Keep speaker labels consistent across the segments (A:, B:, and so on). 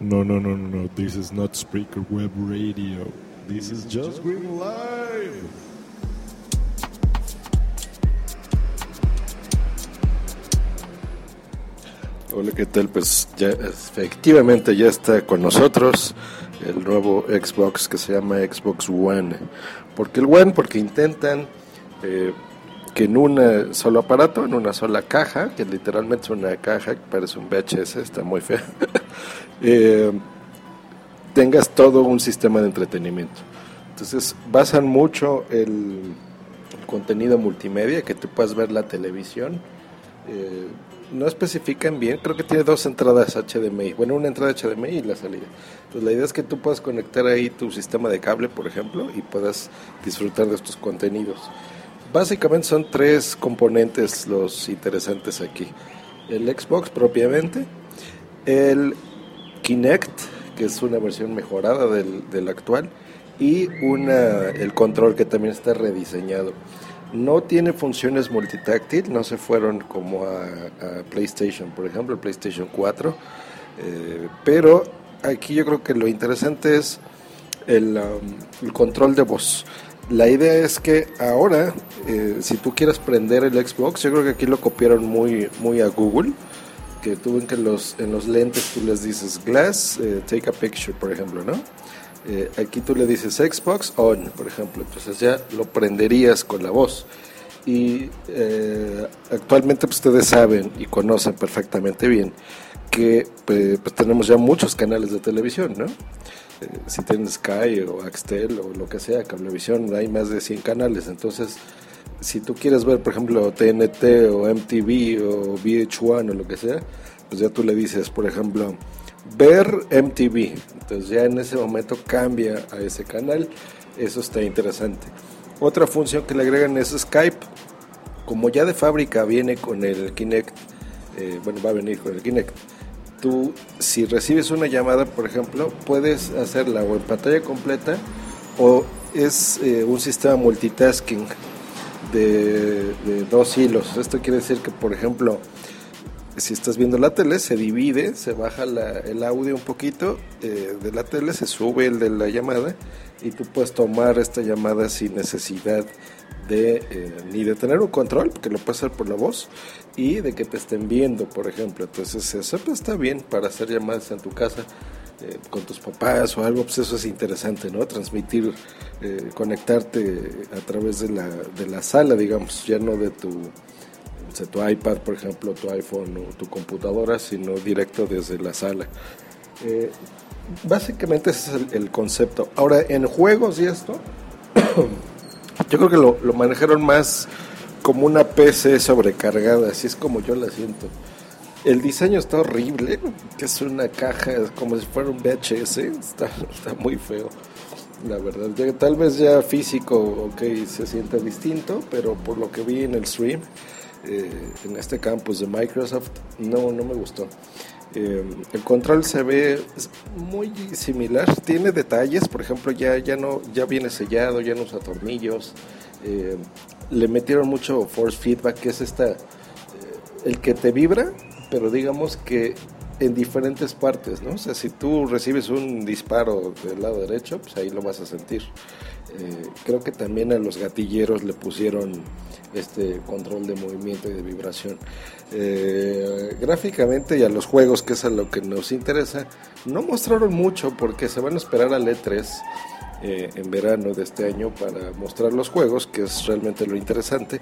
A: No, no, no, no, no. This is not Spreaker Web Radio. This is just Green Live.
B: Hola, ¿qué tal? Pues ya efectivamente ya está con nosotros el nuevo Xbox que se llama Xbox One. ¿Por qué el One? Porque intentan eh, que en un solo aparato, en una sola caja, que literalmente es una caja que parece un VHS, está muy fea, eh, tengas todo un sistema de entretenimiento. Entonces basan mucho el, contenido multimedia, que tú puedas ver la televisión. Eh, no especifican bien, creo que tiene dos entradas HDMI, bueno, una entrada HDMI y la salida. Entonces la idea es que tú puedas conectar ahí tu sistema de cable, por ejemplo, y puedas disfrutar de estos contenidos. Básicamente son tres componentes los interesantes aquí. El Xbox propiamente, el Kinect, que es una versión mejorada del, actual, y una, el control que también está rediseñado. No tiene funciones multitáctil, no se fueron como a, PlayStation, por ejemplo, PlayStation 4. Eh, pero aquí yo creo que lo interesante es el, um, el control de voz. La idea es que ahora, eh, si tú quieres prender el Xbox, yo creo que aquí lo copiaron muy, muy a Google, que tú ven que los, en los lentes tú les dices Glass, eh, take a picture, por ejemplo, ¿no? Eh, aquí tú le dices Xbox on, por ejemplo, entonces ya lo prenderías con la voz. Y eh, actualmente pues, ustedes saben y conocen perfectamente bien que pues, pues tenemos ya muchos canales de televisión, ¿no? Eh, si tienes Sky o Axtel o lo que sea, Cablevisión, hay más de 100 canales, entonces si tú quieres ver, por ejemplo, TNT o MTV o VH1 o lo que sea, pues ya tú le dices, por ejemplo, ver MTV. Entonces ya en ese momento cambia a ese canal. Eso está interesante. Otra función que le agregan es Skype. Como ya de fábrica viene con el Kinect, eh, bueno, va a venir con el Kinect. Tú, si recibes una llamada, por ejemplo, puedes hacerla o en pantalla completa o es eh, un sistema multitasking de, dos hilos. Esto quiere decir que, por ejemplo, si estás viendo la tele, se divide, se baja el audio un poquito eh, de la tele, se sube el de la llamada y tú puedes tomar esta llamada sin necesidad de eh, ni de tener un control, porque lo puedes hacer por la voz, y de que te estén viendo, por ejemplo. Entonces, eso pues, está bien para hacer llamadas en tu casa. Eh, con tus papás o algo, pues eso es interesante, ¿no? Transmitir, conectarte a través de la, de la sala, digamos, ya no de tu, tu iPad, por ejemplo, tu iPhone o tu computadora, sino directo desde la sala. Eh, básicamente ese es el, concepto. Ahora, en juegos y esto, yo creo que lo, lo, manejaron más como una PC sobrecargada, así es como yo la siento. El diseño está horrible, que es una caja como si fuera un VHS, está, muy feo la verdad. Tal vez ya físico, ok, se siente distinto, pero por lo que vi en el stream, eh, en este campus de Microsoft no, no me gustó. Eh, el control se ve muy similar, tiene detalles, por ejemplo, ya, ya, no, ya viene sellado, ya no usa tornillos. Eh, le metieron mucho force feedback, que es esta, el que te vibra, pero digamos que en diferentes partes, ¿no? O sea, si tú recibes un disparo del lado derecho, pues ahí lo vas a sentir. creo que también a los gatilleros le pusieron este control de movimiento y de vibración. Eh, gráficamente y a los juegos, que es a lo que nos interesa, no mostraron mucho porque se van a esperar al E3 eh, en verano de este año para mostrar los juegos, que es realmente lo interesante,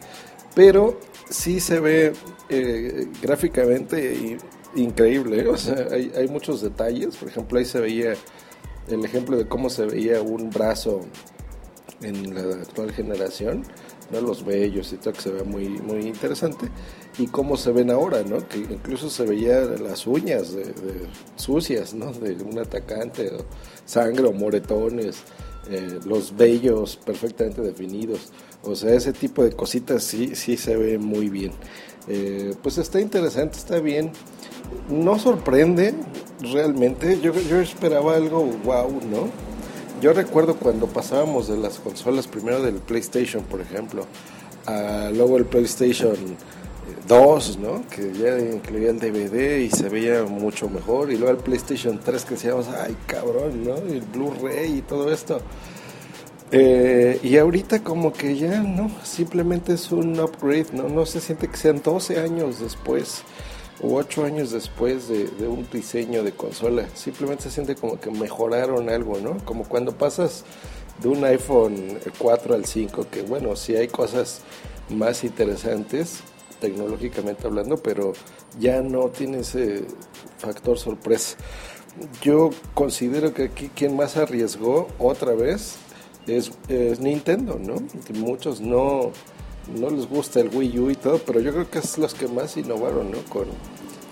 B: pero sí se ve eh, gráficamente increíble, o sea, hay, hay muchos detalles, por ejemplo, ahí se veía el ejemplo de cómo se veía un brazo en la actual generación ¿no? los vellos y todo, que se ve muy, muy interesante, y cómo se ven ahora, ¿no? que incluso se veía las uñas de, sucias ¿no? de un atacante, o sangre o moretones, eh, los vellos perfectamente definidos, o sea, ese tipo de cositas sí, sí se ve muy bien. Eh, pues está interesante, está bien. No sorprende realmente, yo, yo esperaba algo wow, ¿no? Yo recuerdo cuando pasábamos de las consolas, primero del PlayStation, por ejemplo, a luego el PlayStation 2, ¿no? Que ya incluía el DVD y se veía mucho mejor. Y luego el PlayStation 3 que decíamos, ay cabrón, ¿no? Y el Blu-ray y todo esto. Eh, y ahorita como que ya, ¿no? Simplemente es un upgrade, ¿no? No se siente que sean 12 años después o 8 años después de, un diseño de consola. Simplemente se siente como que mejoraron algo, ¿no? Como cuando pasas de un iPhone 4 al 5, que bueno, sí hay cosas más interesantes tecnológicamente hablando, pero ya no tiene ese factor sorpresa. Yo considero que aquí quien más arriesgó otra vez es, Nintendo, ¿no? muchos no, no les gusta el Wii U y todo, pero yo creo que es los que más innovaron, ¿no? Con,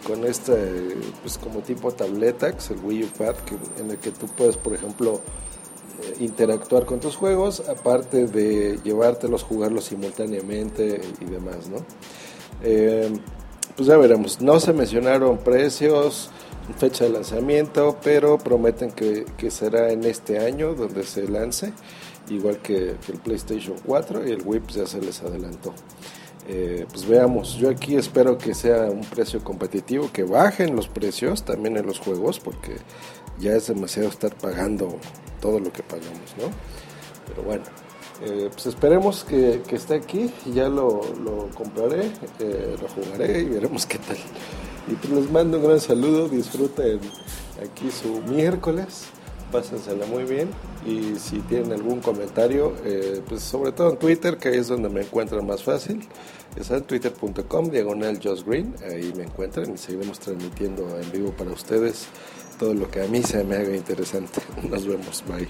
B: con este, pues como tipo tableta, que es el Wii U Pad, en el que tú puedes, por ejemplo, eh, interactuar con tus juegos, aparte de llevártelos, jugarlos simultáneamente y demás, ¿no? Eh, pues ya veremos. No se mencionaron precios, fecha de lanzamiento, pero prometen que, será en este año donde se lance, igual que, el PlayStation 4 y el Wii pues ya se les adelantó. Eh, pues veamos, yo aquí espero que sea un precio competitivo, que bajen los precios también en los juegos, porque ya es demasiado estar pagando todo lo que pagamos, ¿no? Pero bueno, eh, pues esperemos que, esté aquí, ya lo, compraré, eh, lo jugaré y veremos qué tal. Y pues les mando un gran saludo, disfruten aquí su miércoles, pásensela muy bien y si tienen algún comentario, eh, pues sobre todo en Twitter, que es donde me encuentran más fácil, es en twitter.com, diagonal Green, ahí me encuentran y seguiremos transmitiendo en vivo para ustedes todo lo que a mí se me haga interesante. Nos vemos, bye.